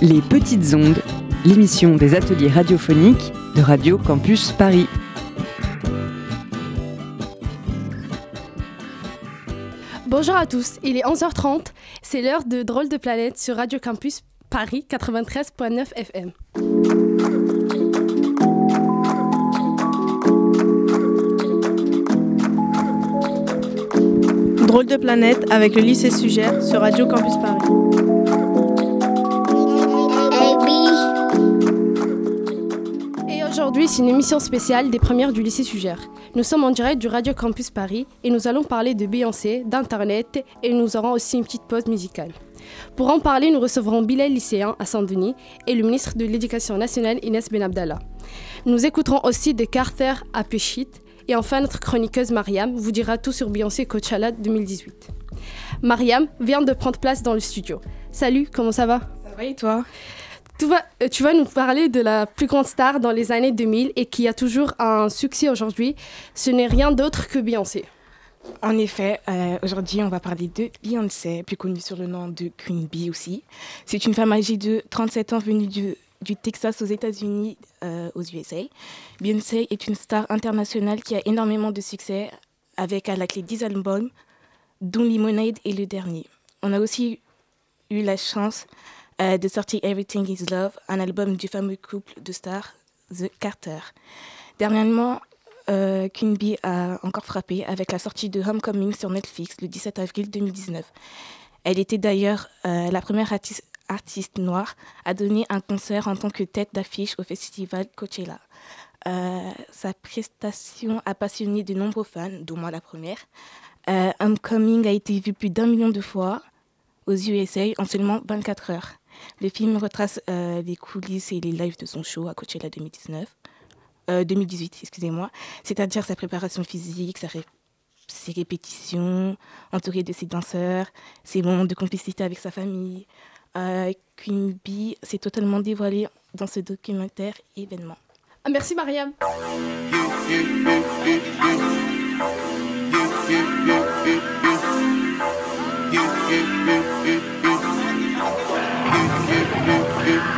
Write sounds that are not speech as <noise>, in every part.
Les Petites Ondes, l'émission des ateliers radiophoniques de Radio Campus Paris. Bonjour à tous, il est 11h30, c'est l'heure de Drôle de planète sur Radio Campus Paris 93.9 FM. Drôle de planète avec le lycée Sugère sur Radio Campus Paris. C'est une émission spéciale des premières du lycée Sugère. Nous sommes en direct du Radio Campus Paris et nous allons parler de Beyoncé, d'Internet et nous aurons aussi une petite pause musicale. Pour en parler, nous recevrons Bilal lycéen à Saint-Denis et le ministre de l'Éducation nationale Inès Benabdallah. Nous écouterons aussi de Carter à Péchit et enfin, notre chroniqueuse Mariam vous dira tout sur Beyoncé Coachella 2018. Mariam vient de prendre place dans le studio. Salut, comment ça va? Ça va et toi? Euh, tu vas nous parler de la plus grande star dans les années 2000 et qui a toujours un succès aujourd'hui. Ce n'est rien d'autre que Beyoncé. En effet, euh, aujourd'hui, on va parler de Beyoncé, plus connue sur le nom de Queen Bee aussi. C'est une femme âgée de 37 ans venue du, du Texas aux États-Unis, euh, aux USA. Beyoncé est une star internationale qui a énormément de succès avec à la clé 10 albums, dont Lemonade est le dernier. On a aussi eu la chance euh, de sortir Everything is Love, un album du fameux couple de stars, The Carter. Dernièrement, euh, Bee a encore frappé avec la sortie de Homecoming sur Netflix le 17 avril 2019. Elle était d'ailleurs euh, la première artiste, noire à donner un concert en tant que tête d'affiche au festival Coachella. Euh, sa prestation a passionné de nombreux fans, dont moi la première. Homecoming a été vu plus d'un million de fois aux USA en seulement 24 heures. Le film retrace euh, les coulisses et les lives de son show à Coachella 2019, 2018, excusez-moi, c'est-à-dire sa préparation physique, sa ses répétitions, entouré de ses danseurs, ses moments de complicité avec sa famille. Euh, Queen Bee s'est totalement dévoilée dans ce documentaire événement. Ah, merci Mariam. <laughs> you.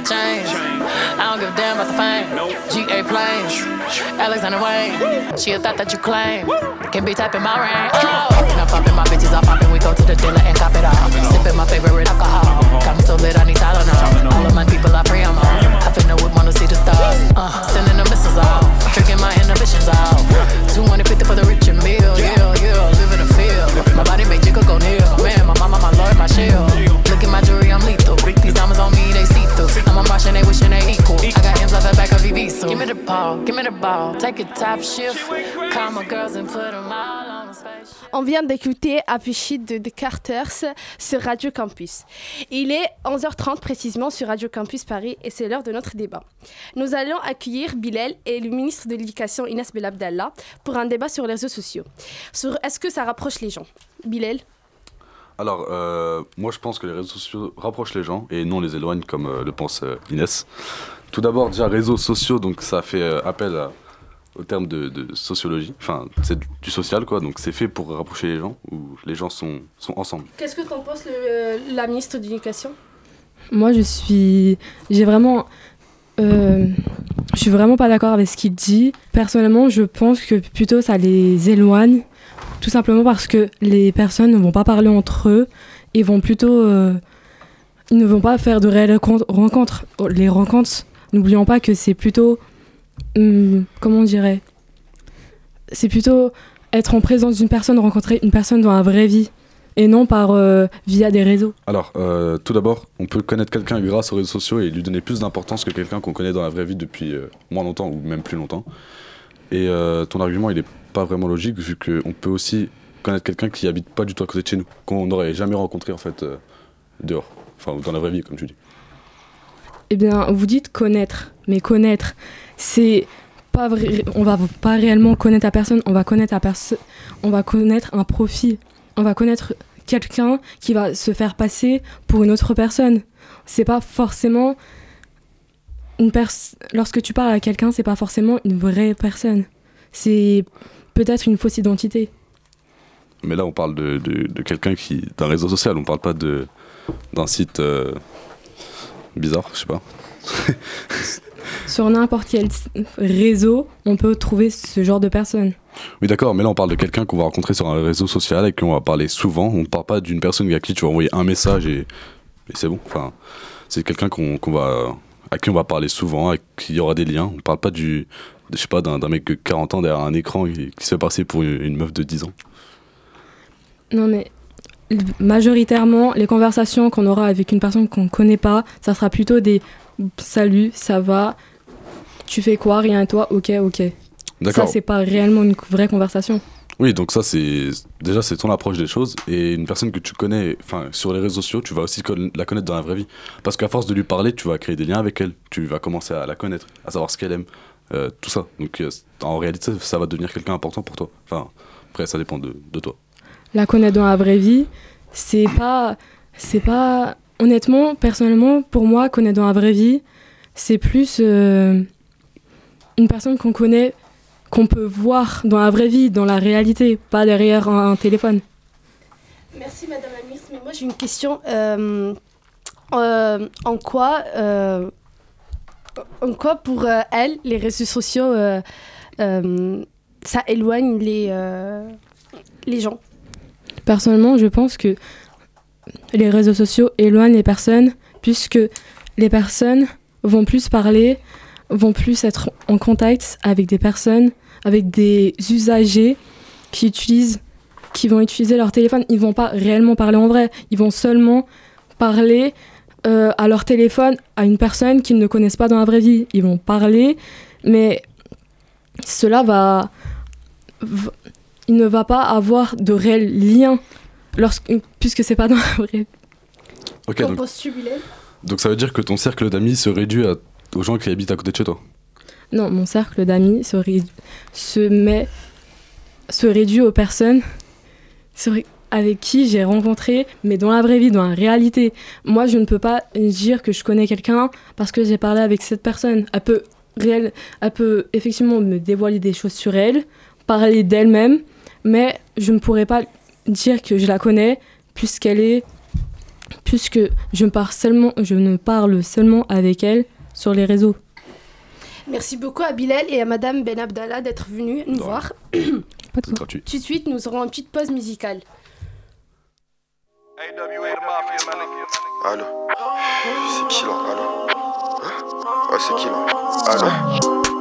35 chains. I don't give a damn about the fame. GA planes. Alexander Wayne. She a thought that you claim. Can be typing my rain. Oh. And I'm popping my bitches, I'm popping. We go to the dealer and cop it all. Sipping my favorite on On vient d'écouter Apichy de The Carters sur Radio Campus. Il est 11h30 précisément sur Radio Campus Paris et c'est l'heure de notre débat. Nous allons accueillir Bilal et le ministre de l'Éducation Inès Belabdallah pour un débat sur les réseaux sociaux. Sur est-ce que ça rapproche les gens? Bilal? Alors, euh, moi je pense que les réseaux sociaux rapprochent les gens et non les éloignent comme euh, le pense euh, Inès. Tout d'abord, déjà réseaux sociaux, donc ça fait euh, appel à- au terme de, de sociologie, enfin c'est du social quoi, donc c'est fait pour rapprocher les gens, où les gens sont, sont ensemble. Qu'est-ce que t'en penses, le- la ministre de l'Éducation? Moi, je suis. J'ai vraiment. euh, je suis vraiment pas d'accord avec ce qu'il dit. Personnellement, je pense que plutôt ça les éloigne. Tout simplement parce que les personnes ne vont pas parler entre eux et vont plutôt. euh, ils ne vont pas faire de réelles rencontres. Les rencontres, n'oublions pas que c'est plutôt. Hum, comment on dirait C'est plutôt être en présence d'une personne, rencontrer une personne dans la vraie vie et non par euh, via des réseaux. Alors, euh, tout d'abord, on peut connaître quelqu'un grâce aux réseaux sociaux et lui donner plus d'importance que quelqu'un qu'on connaît dans la vraie vie depuis euh, moins longtemps ou même plus longtemps. Et ton argument, il est pas vraiment logique vu qu'on peut aussi connaître quelqu'un qui habite pas du tout à côté de chez nous, qu'on n'aurait jamais rencontré en fait dehors, enfin dans la vraie vie comme tu dis. Eh bien, vous dites connaître, mais connaître, c'est pas vrai. On va pas réellement connaître la personne, on va connaître un profil, on va connaître quelqu'un qui va se faire passer pour une autre personne. C'est pas forcément une personne. Lorsque tu parles à quelqu'un, c'est pas forcément une vraie personne. C'est peut-être une fausse identité. Mais là, on parle de, quelqu'un qui d'un réseau social, on parle pas d'un site euh, bizarre, je sais pas. <laughs> Sur n'importe quel réseau, on peut trouver ce genre de personnes. Oui, d'accord, mais là on parle de quelqu'un qu'on va rencontrer sur un réseau social et qu'on va parler souvent. On ne parle pas d'une personne à qui tu vas envoyer un message et, et c'est bon. Enfin, c'est quelqu'un qu'on qu'on va, à qui on va parler souvent, avec qui il y aura des liens. On parle pas du, je sais pas, d'un mec de 40 ans derrière un écran qui, qui se fait passer pour une, une meuf de 10 ans. Non, mais majoritairement, les conversations qu'on aura avec une personne qu'on ne connaît pas, ça sera plutôt des salut, ça va, tu fais quoi, rien à toi, ok, ok. Ça, D'accord. c'est pas réellement une vraie conversation. Oui, donc ça c'est déjà c'est ton approche des choses et une personne que tu connais, enfin sur les réseaux sociaux, tu vas aussi la connaître dans la vraie vie. Parce qu'à force de lui parler, tu vas créer des liens avec elle, tu vas commencer à la connaître, à savoir ce qu'elle aime, euh, tout ça. Donc euh, en réalité, ça va devenir quelqu'un important pour toi. Enfin, après ça dépend de, de toi. La connaître dans la vraie vie, c'est pas. C'est pas. Honnêtement, personnellement, pour moi, connaître dans la vraie vie, c'est plus euh, une personne qu'on connaît, qu'on peut voir dans la vraie vie, dans la réalité, pas derrière un- téléphone. Merci Madame la ministre, mais moi j'ai une question. Euh, euh, en quoi, en quoi pour elle, les réseaux sociaux, ça éloigne les gens? Personnellement, je pense que les réseaux sociaux éloignent les personnes puisque les personnes vont plus parler, vont plus être en contact avec des personnes, avec des usagers qui vont utiliser leur téléphone. Ils vont pas réellement parler en vrai. Ils vont seulement parler euh, à leur téléphone à une personne qu'ils ne connaissent pas dans la vraie vie. Ils vont parler, mais cela va- il ne va pas avoir de réel lien lorsque, puisque c'est pas dans la vraie Ok, donc, donc ça veut dire que ton cercle d'amis se réduit à- aux gens qui habitent à côté de chez toi. Non, mon cercle d'amis se, ré- se met se réduit aux personnes se ré- avec qui j'ai rencontré, mais dans la vraie vie, dans la réalité. Moi, je ne peux pas dire que je connais quelqu'un parce que j'ai parlé avec cette personne. Elle peut, réel, elle peut effectivement me dévoiler des choses sur elle, parler d'elle-même, mais je ne pourrais pas dire que je la connais puisqu'elle est puisque je, me parle seulement, je ne parle seulement avec elle sur les réseaux. Merci beaucoup à Bilal et à Madame Ben Abdallah d'être venus nous <coughs> De voir. C'est gratuit. Tout de suite, nous aurons une petite pause musicale. Allô C'est qui là? Allô? Ouais, c'est qui là? Allô?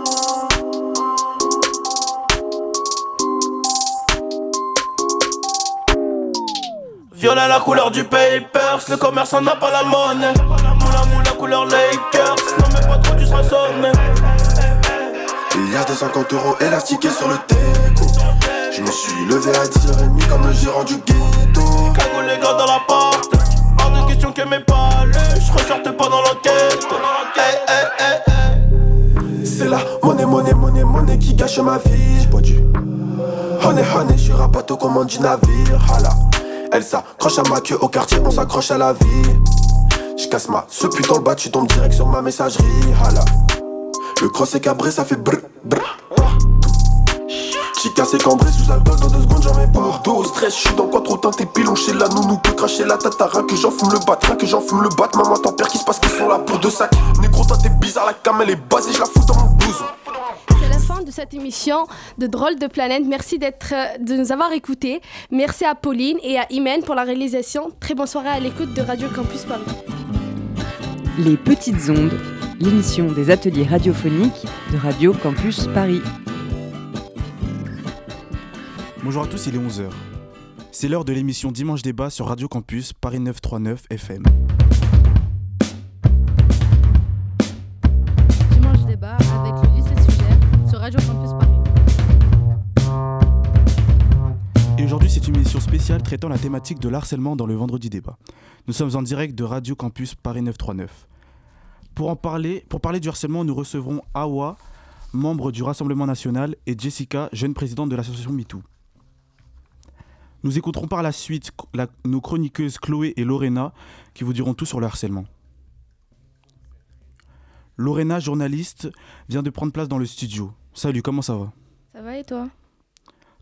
Violet la couleur du papers, le commerçant n'a pas la monnaie. Moula moula couleur Lakers, non mais pas trop tu seras sonné. Il y a 250 euros élastiqués sur le déco. Je me suis levé à 10h30 comme le gérant du ghetto. Cagou les gars dans la porte. Hors de question que mes palais. Je pas dans l'enquête. Hey, hey, hey. C'est la monnaie, monnaie, monnaie, monnaie qui gâche ma vie. J'ai pas dû. Honey, honey, je suis rapato commande du navire. Hala. Elle s'accroche à ma queue au quartier, on s'accroche à la vie. Je casse ma ce putain le bas, tu tombes direct sur ma messagerie. Hala. Le cross est cabré, ça fait brr brr. J'ai cassé cambré sous alcool dans deux secondes, j'en mets pas. Dos au stress, je suis dans quoi trop teinté, pilon chez la nounou, que cracher la tatara, que j'en fume le bat, rien que j'en fume le bat. Maman, t'en perds qui se passe qu'ils sont là pour deux sacs. Négro, t'es bizarre, la cam elle est basée, je la fous dans mon blouson. Cette émission de Drôle de planète. Merci d'être, euh, de nous avoir écoutés. Merci à Pauline et à Imen pour la réalisation. Très bonne soirée à l'écoute de Radio Campus Paris. Les Petites Ondes, l'émission des ateliers radiophoniques de Radio Campus Paris. Bonjour à tous, il est 11h. C'est l'heure de l'émission Dimanche Débat sur Radio Campus Paris 939 FM. Émission spéciale traitant la thématique de l'harcèlement dans le vendredi débat. Nous sommes en direct de Radio Campus Paris 939. Pour en parler, pour parler du harcèlement, nous recevrons Awa, membre du Rassemblement national, et Jessica, jeune présidente de l'association MeToo. Nous écouterons par la suite nos chroniqueuses Chloé et Lorena qui vous diront tout sur le harcèlement. Lorena, journaliste, vient de prendre place dans le studio. Salut, comment ça va? Ça va et toi?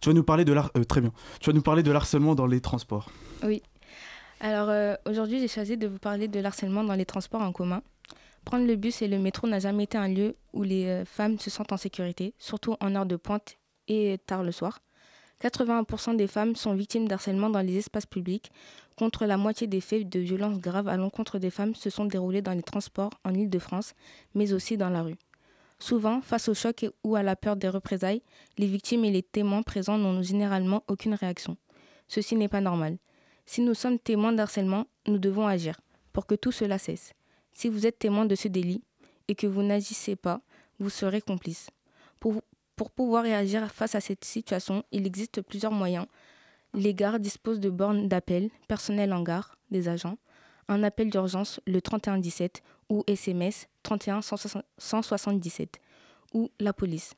Tu vas nous parler de l'har- euh, très bien. Tu vas nous parler de l'harcèlement dans les transports. Oui. Alors euh, aujourd'hui, j'ai choisi de vous parler de l'harcèlement dans les transports en commun. Prendre le bus et le métro n'a jamais été un lieu où les euh, femmes se sentent en sécurité, surtout en heure de pointe et tard le soir. 81% des femmes sont victimes d'harcèlement dans les espaces publics, contre la moitié des faits de violences graves à l'encontre des femmes se sont déroulés dans les transports en Île-de-France, mais aussi dans la rue. Souvent, face au choc ou à la peur des représailles, les victimes et les témoins présents n'ont généralement aucune réaction. Ceci n'est pas normal. Si nous sommes témoins d'harcèlement, nous devons agir pour que tout cela cesse. Si vous êtes témoin de ce délit et que vous n'agissez pas, vous serez complice. Pour, pour pouvoir réagir face à cette situation, il existe plusieurs moyens. Les gares disposent de bornes d'appel, personnel en gare, des agents, un appel d'urgence le 3117 ou SMS 31 177 ou la police.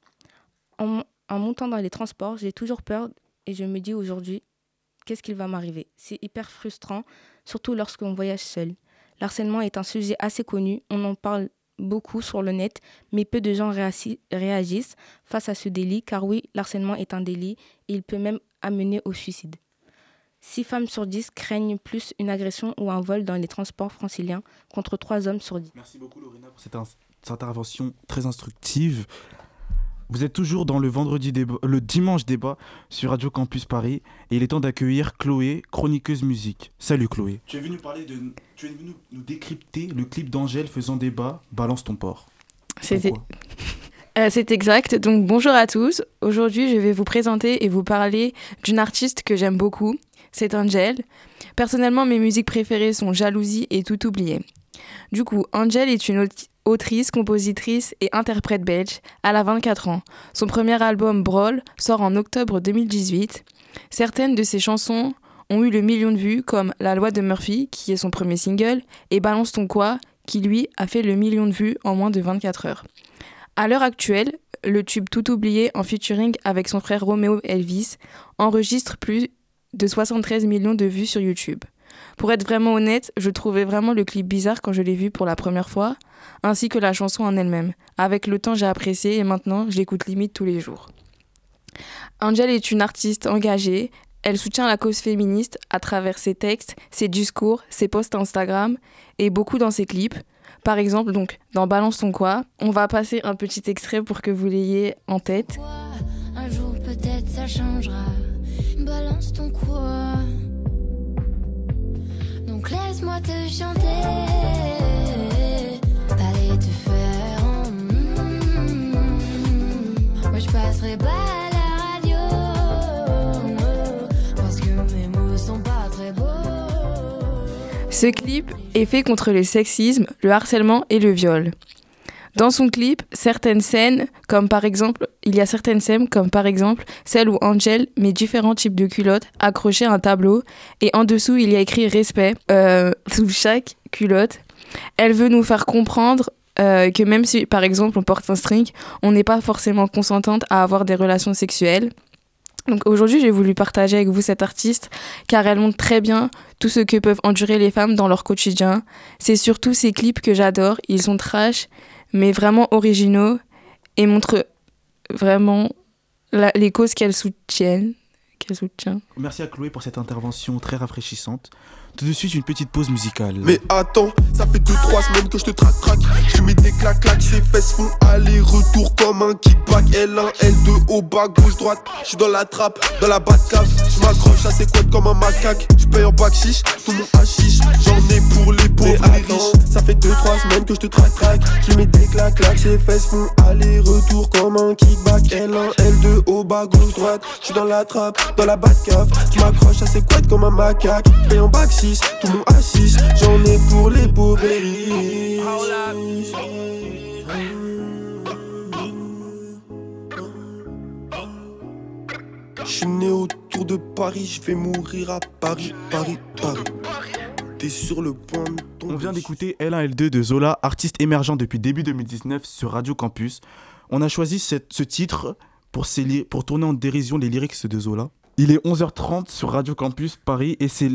En, montant dans les transports, j'ai toujours peur et je me dis aujourd'hui, qu'est-ce qu'il va m'arriver? C'est hyper frustrant, surtout lorsqu'on voyage seul. L'harcèlement est un sujet assez connu, on en parle beaucoup sur le net, mais peu de gens réagissent face à ce délit, car oui, l'harcèlement est un délit et il peut même amener au suicide. 6 femmes sur 10 craignent plus une agression ou un vol dans les transports franciliens contre 3 hommes sur 10. Merci beaucoup Lorena pour cette, intervention très instructive. Vous êtes toujours dans le vendredi débat, le dimanche débat sur Radio Campus Paris et il est temps d'accueillir Chloé, chroniqueuse musique. Salut Chloé. Tu es venu parler de, tu es venu nous décrypter le clip d'Angèle faisant débat. Balance ton porc. C'était- <laughs> Euh, c'est exact. Donc bonjour à tous. Aujourd'hui, je vais vous présenter et vous parler d'une artiste que j'aime beaucoup. C'est Angel. Personnellement, mes musiques préférées sont Jalousie et Tout oublié. Du coup, Angel est une aut- autrice, compositrice et interprète belge. Elle a 24 ans. Son premier album Brawl sort en octobre 2018. Certaines de ses chansons ont eu le million de vues, comme La loi de Murphy, qui est son premier single, et Balance ton quoi, qui lui a fait le million de vues en moins de 24 heures. À l'heure actuelle, le tube Tout oublié en featuring avec son frère Romeo Elvis enregistre plus de 73 millions de vues sur YouTube. Pour être vraiment honnête, je trouvais vraiment le clip bizarre quand je l'ai vu pour la première fois, ainsi que la chanson en elle-même. Avec le temps, j'ai apprécié et maintenant, je l'écoute limite tous les jours. Angel est une artiste engagée. Elle soutient la cause féministe à travers ses textes, ses discours, ses posts Instagram et beaucoup dans ses clips. Par exemple, donc dans Balance ton quoi, on va passer un petit extrait pour que vous l'ayez en tête. Un jour peut-être ça changera? Balance ton quoi. Donc laisse-moi te chanter. T'allais te faire. en mm. Moi je passerai pas à la radio. Parce que mes mots sont pas très beaux. Ce clip est fait contre le sexisme, le harcèlement et le viol. Dans son clip, certaines scènes, comme par exemple, il y a certaines scènes, comme par exemple celle où Angel met différents types de culottes accrochées à un tableau et en dessous il y a écrit respect euh, <laughs> sous chaque culotte. Elle veut nous faire comprendre euh, que même si par exemple on porte un string, on n'est pas forcément consentante à avoir des relations sexuelles. Donc aujourd'hui, j'ai voulu partager avec vous cette artiste car elle montre très bien tout ce que peuvent endurer les femmes dans leur quotidien. C'est surtout ces clips que j'adore. Ils sont trash, mais vraiment originaux et montrent vraiment les causes qu'elle soutiennent. Qu'elle soutient. Merci à Chloé pour cette intervention très rafraîchissante. Tout de suite, une petite pause musicale. Mais attends, ça fait 2-3 semaines que je te traque traque. Je mets des claques claques, ses fesses font aller-retour comme un kickback. L1, L2, au bas, gauche, droite. Je suis dans la trappe, dans la cave. Je m'accroche à ses couettes comme un macaque. Je paye en bac chiche, tout mon hachiche. J'en ai pour les pauvres, les riches. Ça fait 2-3 semaines que je te traque traque. Je mets des claques claques, ses fesses font aller-retour comme un kickback. L1, L2, au bas, gauche, droite. Je suis dans la trappe, dans la cave. Je m'accroche à ses couettes comme un macaque. Je paye en bac 6, tout. J'en ai pour les pauvres né autour de Paris, je vais mourir à Paris, On vient d'écouter L1 L2 de Zola, artiste émergent depuis début 2019 sur Radio Campus. On a choisi ce titre pour, pour tourner en dérision les lyrics de Zola. Il est 11h30 sur Radio Campus Paris et c'est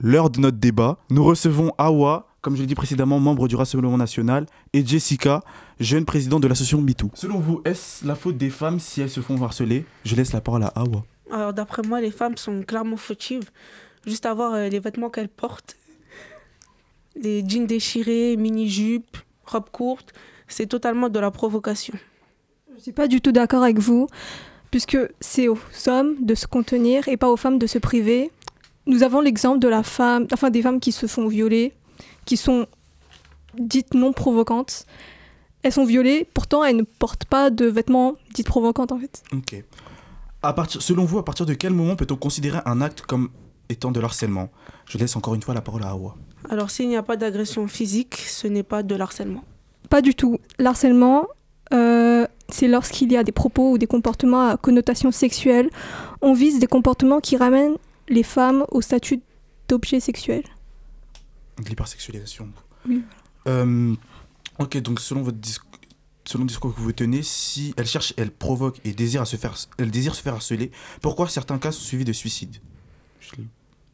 l'heure de notre débat. Nous recevons Awa, comme je l'ai dit précédemment, membre du Rassemblement National, et Jessica, jeune présidente de l'association MeToo. Selon vous, est-ce la faute des femmes si elles se font harceler? Je laisse la parole à Awa. Alors, d'après moi, les femmes sont clairement fautives. Juste à voir euh, les vêtements qu'elles portent. Les jeans déchirés, mini-jupes, robes courtes, c'est totalement de la provocation. Je ne suis pas du tout d'accord avec vous, puisque c'est aux hommes de se contenir et pas aux femmes de se priver. Nous avons l'exemple de la femme, enfin des femmes qui se font violer, qui sont dites non provocantes. Elles sont violées, pourtant elles ne portent pas de vêtements dites provocantes en fait. Ok. À partir, selon vous, à partir de quel moment peut-on considérer un acte comme étant de l'harcèlement? Je laisse encore une fois la parole à Awa. Alors, s'il n'y a pas d'agression physique, ce n'est pas de l'harcèlement. Pas du tout. L'harcèlement, euh, c'est lorsqu'il y a des propos ou des comportements à connotation sexuelle. On vise des comportements qui ramènent les femmes au statut d'objet sexuel. De l'hypersexualisation. Oui. Euh, ok, donc selon votre discours, selon le discours que vous tenez, si elle cherche, elle provoque et désire à se faire, elle désire se faire harceler, pourquoi certains cas sont suivis de suicide?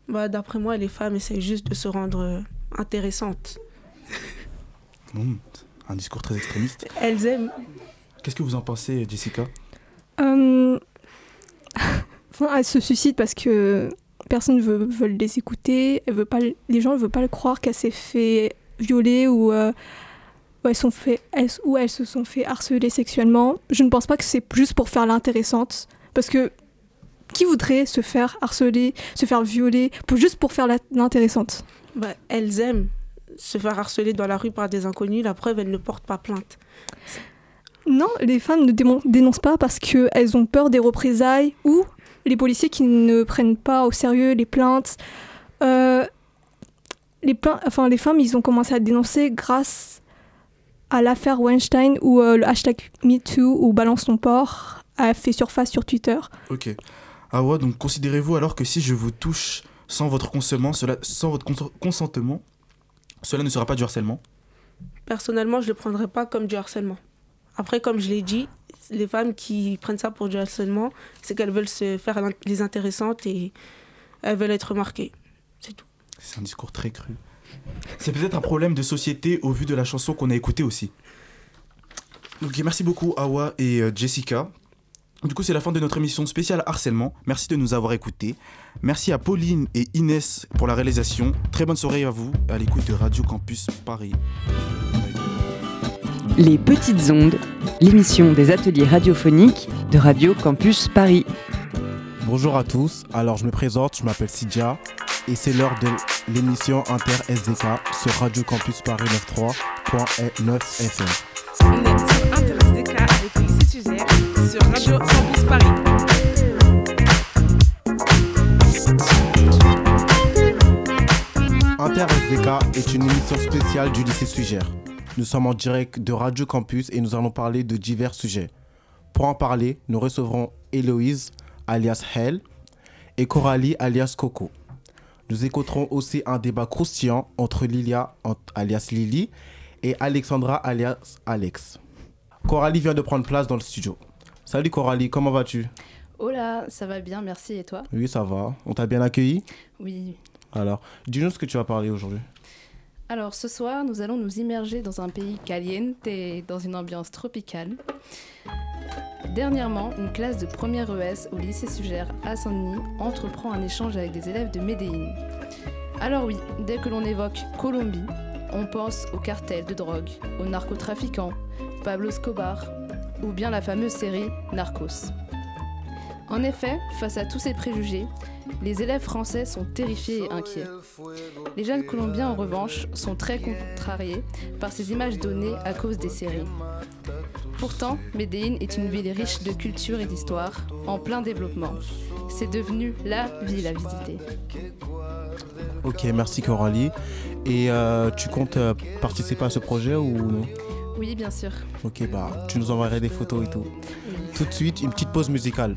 Bah, D'après moi, les femmes essayent juste de se rendre euh, intéressantes. <laughs> Hmm, un discours très extrémiste. Elles aiment. Qu'est-ce que vous en pensez, Jessica? Euh, elles se suicident parce que personne ne veut, veut les écouter. Elle veut pas, le- les gens ne veulent pas le croire qu'elle s'est fait violer ou, euh, ou elles sont fait, elles, ou elles se sont fait harceler sexuellement. Je ne pense pas que c'est juste pour faire l'intéressante. Parce que qui voudrait se faire harceler, se faire violer, pour, juste pour faire l'intéressante? Bah, elles aiment se faire harceler dans la rue par des inconnus. La preuve, elles ne portent pas plainte. Non, les femmes ne dénoncent pas parce qu'elles ont peur des représailles ou les policiers qui ne prennent pas au sérieux les plaintes. Euh, les, plaintes enfin, les femmes, ils ont commencé à dénoncer grâce à l'affaire Weinstein où euh, le hashtag MeToo ou Balance ton port a fait surface sur Twitter. Ok. Awa, donc considérez-vous alors que si je vous touche sans votre consentement, cela, sans votre cons- consentement, cela ne sera pas du harcèlement? Personnellement, je ne le prendrais pas comme du harcèlement. Après, comme je l'ai dit, les femmes qui prennent ça pour du harcèlement, c'est qu'elles veulent se faire les intéressantes et elles veulent être remarquées. C'est tout. C'est un discours très cru. C'est peut-être un problème de société au vu de la chanson qu'on a écoutée aussi. Donc merci beaucoup Awa et euh, Jessica. Du coup c'est la fin de notre émission spéciale harcèlement. Merci de nous avoir écoutés. Merci à Pauline et Inès pour la réalisation. Très bonne soirée à vous à l'écoute de Radio Campus Paris. Les Petites Ondes, l'émission des ateliers radiophoniques de Radio Campus Paris. Bonjour à tous, alors je me présente, je m'appelle Sidja et c'est l'heure de l'émission Inter SDK sur Radio Campus Paris 93.9 FM. InterSDK sur Radio Campus Paris. Inter SDK est une émission spéciale du lycée Sugère. Nous sommes en direct de Radio Campus et nous allons parler de divers sujets. Pour en parler, nous recevrons Héloïse, alias Hell, et Coralie, alias Coco. Nous écouterons aussi un débat croustillant entre Lilia, alias Lily, et Alexandra, alias Alex. Coralie vient de prendre place dans le studio. Salut Coralie, comment vas-tu? Hola, ça va bien, merci. Et toi? Oui, ça va. On t'a bien accueilli? Oui. Alors, dis-nous ce que tu vas parler aujourd'hui. Alors ce soir, nous allons nous immerger dans un pays caliente dans une ambiance tropicale. Dernièrement, une classe de première ES au lycée Sugère à Saint-Denis entreprend un échange avec des élèves de Médéine. Alors oui, dès que l'on évoque Colombie, on pense aux cartels de drogue, aux narcotrafiquants, Pablo Escobar ou bien la fameuse série Narcos. En effet, face à tous ces préjugés, les élèves français sont terrifiés et inquiets. Les jeunes Colombiens, en revanche, sont très contrariés par ces images données à cause des séries. Pourtant, Médéine est une ville riche de culture et d'histoire, en plein développement. C'est devenu la ville à visiter. Ok, merci Coralie. Et euh, tu comptes euh, participer à ce projet ou non? Oui, bien sûr. Ok, bah, tu nous enverrais des photos et tout. Tout de suite, une petite pause musicale.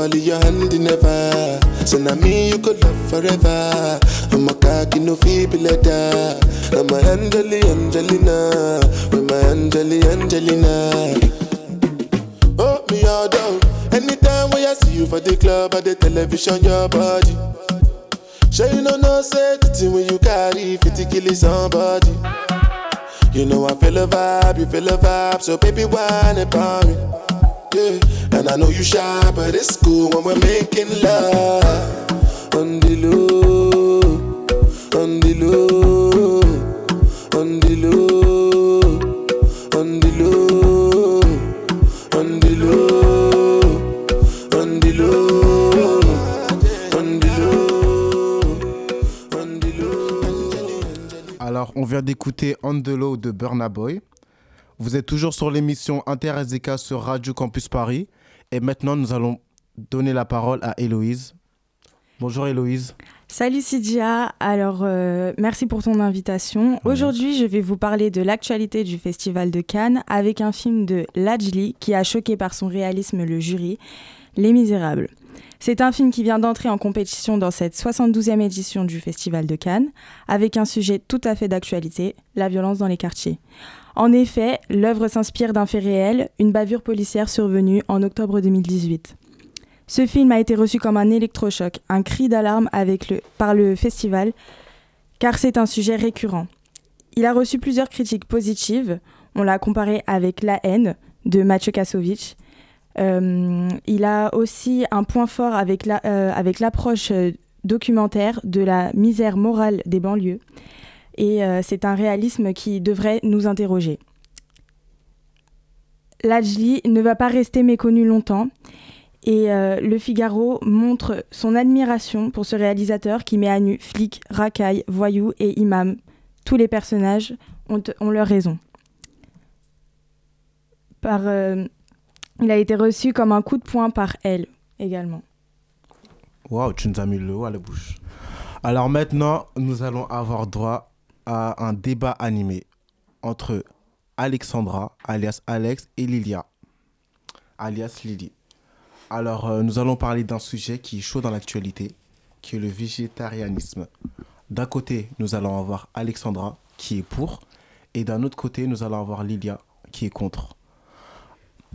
go fall in your hand never. So now me you could love forever. I'm a cocky no feeble letter. I'm a Angeli, Angelina, with my Angeli, Angelina. Oh me all down. Anytime when I see you for the club or the television, your body. Sure you know no say when you carry 50 kill somebody. You know I feel a vibe, you feel a vibe, so baby whine about me. Yeah, Alors, on vient d'écouter On de Burna Boy. Vous êtes toujours sur l'émission Inter SDK sur Radio Campus Paris. Et maintenant, nous allons donner la parole à Héloïse. Bonjour Héloïse. Salut Sidia, alors euh, merci pour ton invitation. Aujourd'hui, je vais vous parler de l'actualité du Festival de Cannes avec un film de Lajli qui a choqué par son réalisme le jury, Les Misérables. C'est un film qui vient d'entrer en compétition dans cette 72e édition du Festival de Cannes avec un sujet tout à fait d'actualité, la violence dans les quartiers. En effet, l'œuvre s'inspire d'un fait réel, une bavure policière survenue en octobre 2018. Ce film a été reçu comme un électrochoc, un cri d'alarme par le festival, car c'est un sujet récurrent. Il a reçu plusieurs critiques positives. On l'a comparé avec La haine de Mathieu Kassovitch. Euh, il a aussi un point fort avec euh, l'approche euh, documentaire de la misère morale des banlieues. Et euh, c'est un réalisme qui devrait nous interroger. Lajli ne va pas rester méconnu longtemps. Et euh, Le Figaro montre son admiration pour ce réalisateur qui met à nu flics, racailles, voyous et imams. Tous les personnages ont, ont leur raison. Par, euh, il a été reçu comme un coup de poing par elle également. Waouh, tu nous as mis le haut à la bouche. Alors maintenant, nous allons avoir droit à un débat animé entre Alexandra, alias Alex, et Lilia, alias Lily. Alors, euh, nous allons parler d'un sujet qui est chaud dans l'actualité, qui est le végétarianisme. D'un côté, nous allons avoir Alexandra, qui est pour, et d'un autre côté, nous allons avoir Lilia, qui est contre.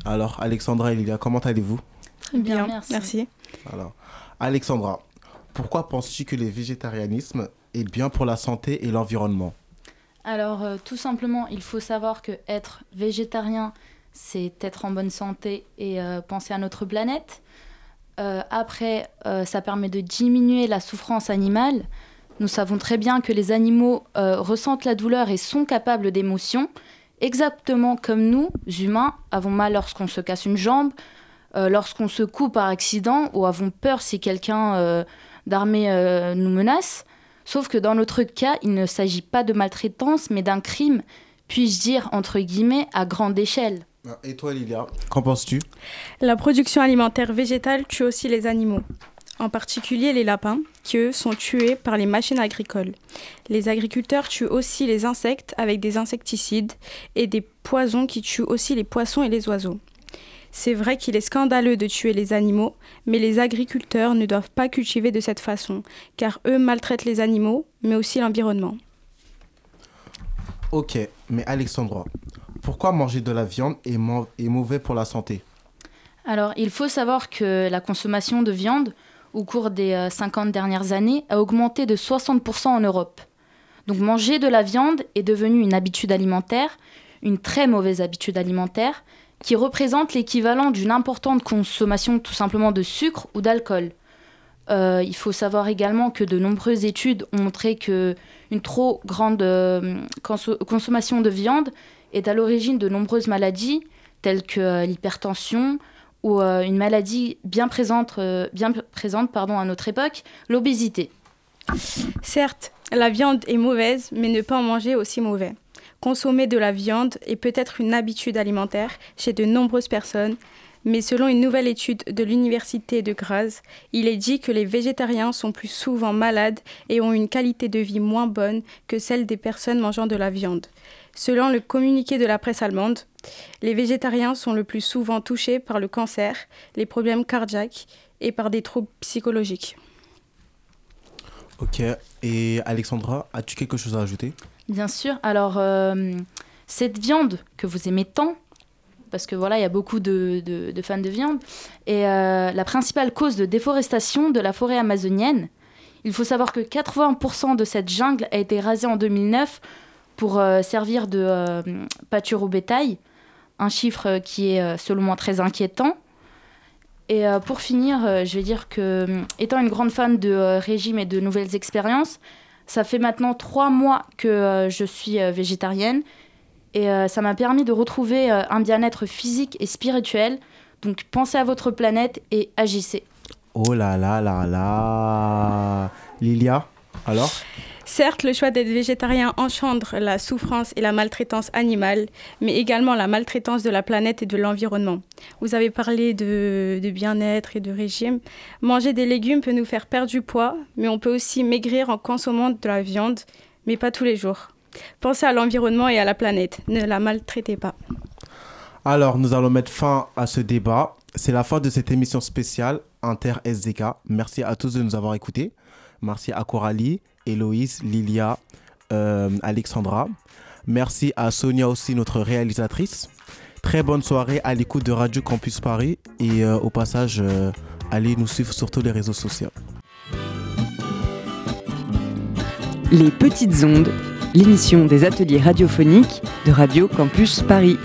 Alors, Alexandra et Lilia, comment allez-vous? Très bien, merci. alors, Alexandra, pourquoi penses-tu que le végétarianisme est bien pour la santé et l'environnement Alors, euh, tout simplement, il faut savoir que être végétarien, c'est être en bonne santé et euh, penser à notre planète. Euh, après, ça permet de diminuer la souffrance animale. Nous savons très bien que les animaux ressentent la douleur et sont capables d'émotions. exactement comme nous, humains, avons mal lorsqu'on se casse une jambe, lorsqu'on se coupe par accident ou avons peur si quelqu'un d'armé euh, nous menace. Sauf que dans notre cas, il ne s'agit pas de maltraitance, mais d'un crime, puis-je dire entre guillemets, à grande échelle. Et toi, Lilia, qu'en penses-tu? La production alimentaire végétale tue aussi les animaux, en particulier les lapins, qui eux sont tués par les machines agricoles. Les agriculteurs tuent aussi les insectes avec des insecticides et des poisons qui tuent aussi les poissons et les oiseaux. C'est vrai qu'il est scandaleux de tuer les animaux, mais les agriculteurs ne doivent pas cultiver de cette façon, car eux maltraitent les animaux, mais aussi l'environnement. Ok, mais Alexandra, pourquoi manger de la viande est, est mauvais pour la santé? Alors, il faut savoir que la consommation de viande au cours des euh, 50 dernières années a augmenté de 60% en Europe. Donc manger de la viande est devenu une habitude alimentaire, une très mauvaise habitude alimentaire, qui représente l'équivalent d'une importante consommation tout simplement de sucre ou d'alcool. Euh, il faut savoir également que de nombreuses études ont montré que une trop grande euh, conso- consommation de viande est à l'origine de nombreuses maladies telles que euh, l'hypertension ou une maladie bien présente, bien à notre époque, l'obésité. Certes, la viande est mauvaise, mais ne pas en manger aussi mauvais. Consommer de la viande est peut-être une habitude alimentaire chez de nombreuses personnes, mais selon une nouvelle étude de l'Université de Graz, il est dit que les végétariens sont plus souvent malades et ont une qualité de vie moins bonne que celle des personnes mangeant de la viande. Selon le communiqué de la presse allemande, les végétariens sont le plus souvent touchés par le cancer, les problèmes cardiaques et par des troubles psychologiques. Ok, et Alexandra, as-tu quelque chose à ajouter? Bien sûr. Alors, euh, cette viande que vous aimez tant, parce que voilà, il y a beaucoup de, fans de viande, est euh, la principale cause de déforestation de la forêt amazonienne. Il faut savoir que 80% de cette jungle a été rasée en 2009 pour euh, servir de pâture au bétail, un chiffre qui est selon moi très inquiétant. Et pour finir, je vais dire que, étant une grande fan de régime et de nouvelles expériences, ça fait maintenant trois mois que euh, je suis euh, végétarienne et euh, ça m'a permis de retrouver un bien-être physique et spirituel. Donc pensez à votre planète et agissez. Oh là là là là Lilia, alors? Certes, le choix d'être végétarien engendre la souffrance et la maltraitance animale, mais également la maltraitance de la planète et de l'environnement. Vous avez parlé de, bien-être et de régime. Manger des légumes peut nous faire perdre du poids, mais on peut aussi maigrir en consommant de la viande, mais pas tous les jours. Pensez à l'environnement et à la planète. Ne la maltraitez pas. Alors, nous allons mettre fin à ce débat. C'est la fin de cette émission spéciale Inter SDK. Merci à tous de nous avoir écoutés. Merci à Coralie, Héloïse, Lilia, euh, Alexandra. Merci à Sonia aussi, notre réalisatrice. Très bonne soirée à l'écoute de Radio Campus Paris. Et euh, au passage, euh, allez nous suivre sur tous les réseaux sociaux. Les Petites Ondes, l'émission des ateliers radiophoniques de Radio Campus Paris.